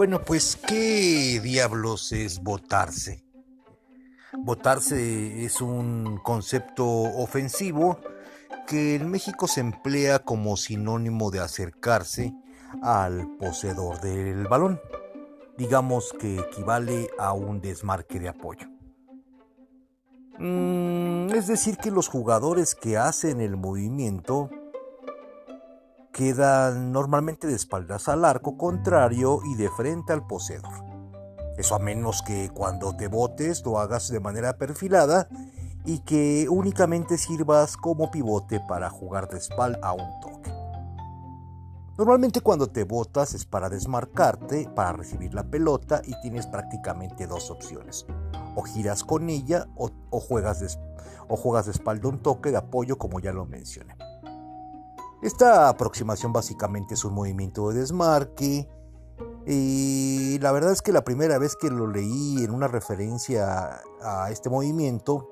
Bueno, pues, ¿qué diablos es votarse? Votarse es un concepto ofensivo que en México se emplea como sinónimo de acercarse al poseedor del balón. Digamos que equivale a un desmarque de apoyo. Mm, es decir, que los jugadores que hacen el movimiento quedan normalmente de espaldas al arco contrario y de frente al poseedor. Eso a menos que cuando te botes lo hagas de manera perfilada y que únicamente sirvas como pivote para jugar de espalda a un toque. Normalmente cuando te botas es para desmarcarte, para recibir la pelota y tienes prácticamente dos opciones. O giras con ella o, juegas, de, o juegas de espalda un toque de apoyo como ya lo mencioné. Esta aproximación básicamente es un movimiento de desmarque. Y la verdad es que la primera vez que lo leí en una referencia a este movimiento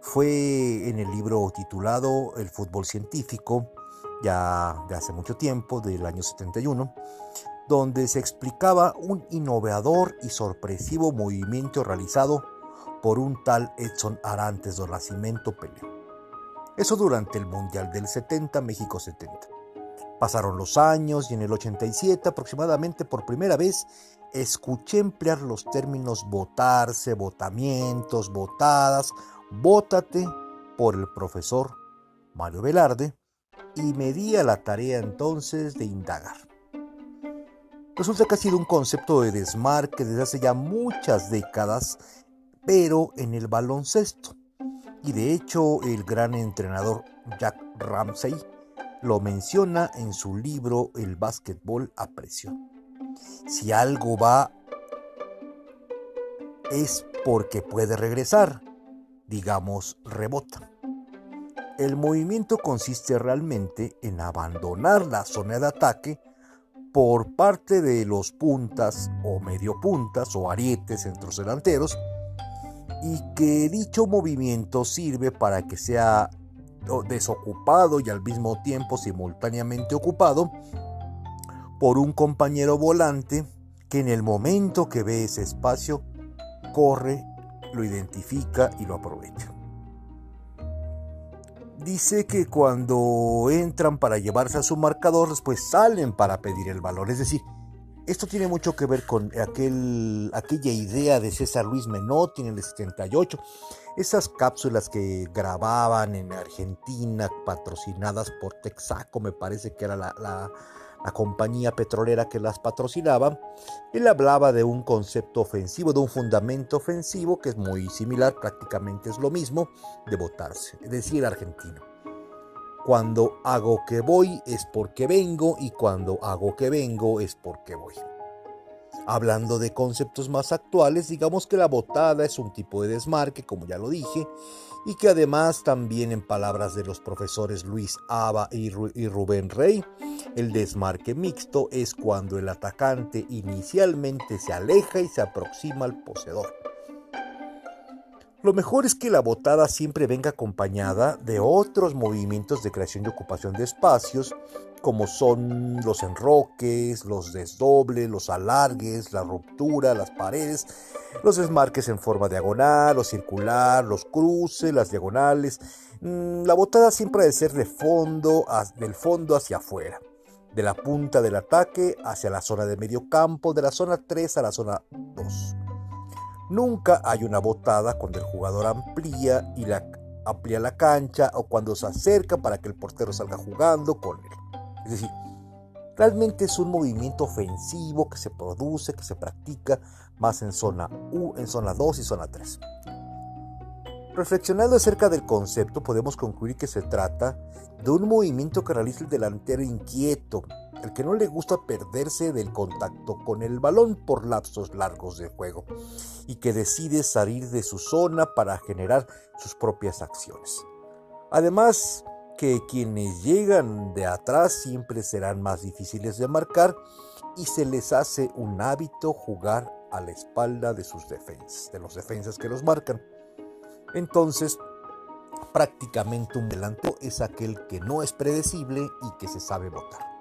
fue en el libro titulado El fútbol científico, ya de hace mucho tiempo, del año 71, donde se explicaba un innovador y sorpresivo movimiento realizado por un tal Edson Arantes do Nascimento Pelé. Eso durante el Mundial del 70, México 70. Pasaron los años y en el 87 aproximadamente por primera vez escuché emplear los términos votarse, votamientos, votadas, vótate por el profesor Mario Velarde y me di a la tarea entonces de indagar. Resulta que ha sido un concepto de desmarque desde hace ya muchas décadas, pero en el baloncesto. Y de hecho el gran entrenador Jack Ramsey lo menciona en su libro El básquetbol a presión. Si algo va es porque puede regresar, digamos rebota. El movimiento consiste realmente en abandonar la zona de ataque por parte de los puntas o medio puntas o arietes centros delanteros y que dicho movimiento sirve para que sea desocupado y al mismo tiempo simultáneamente ocupado por un compañero volante que en el momento que ve ese espacio corre, lo identifica y lo aprovecha. Dice que cuando entran para llevarse a su marcador, después salen para pedir el valor, es decir, esto tiene mucho que ver con aquel, aquella idea de César Luis Menotti en el 78, esas cápsulas que grababan en Argentina, patrocinadas por Texaco, me parece que era la, la, compañía petrolera que las patrocinaba. Él hablaba de un concepto ofensivo, de un fundamento ofensivo que es muy similar, prácticamente es lo mismo, de votarse, es decir, argentino. Cuando hago que voy es porque vengo y cuando hago que vengo es porque voy. Hablando de conceptos más actuales, digamos que la botada es un tipo de desmarque, como ya lo dije, y que además también en palabras de los profesores Luis Aba y Rubén Rey, el desmarque mixto es cuando el atacante inicialmente se aleja y se aproxima al poseedor. Lo mejor es que la botada siempre venga acompañada de otros movimientos de creación y ocupación de espacios, como son los enroques, los desdobles, los alargues, la ruptura, las paredes, los desmarques en forma diagonal o circular, los cruces, las diagonales. Mm, la botada siempre debe ser de fondo, del fondo hacia afuera, de la punta del ataque hacia la zona de medio campo, de la zona 3 a la zona 2. Nunca hay una botada cuando el jugador amplía y la, amplía la cancha o cuando se acerca para que el portero salga jugando con él. Es decir, realmente es un movimiento ofensivo que se produce, que se practica más en zona U, en zona 2 y zona 3. Reflexionando acerca del concepto, podemos concluir que se trata de un movimiento que realiza el delantero inquieto, el que no le gusta perderse del contacto con el balón por lapsos largos de juego y que decide salir de su zona para generar sus propias acciones. Además, que quienes llegan de atrás siempre serán más difíciles de marcar y se les hace un hábito jugar a la espalda de sus defensas, de los defensas que los marcan. Entonces, prácticamente un delantero es aquel que no es predecible y que se sabe votar.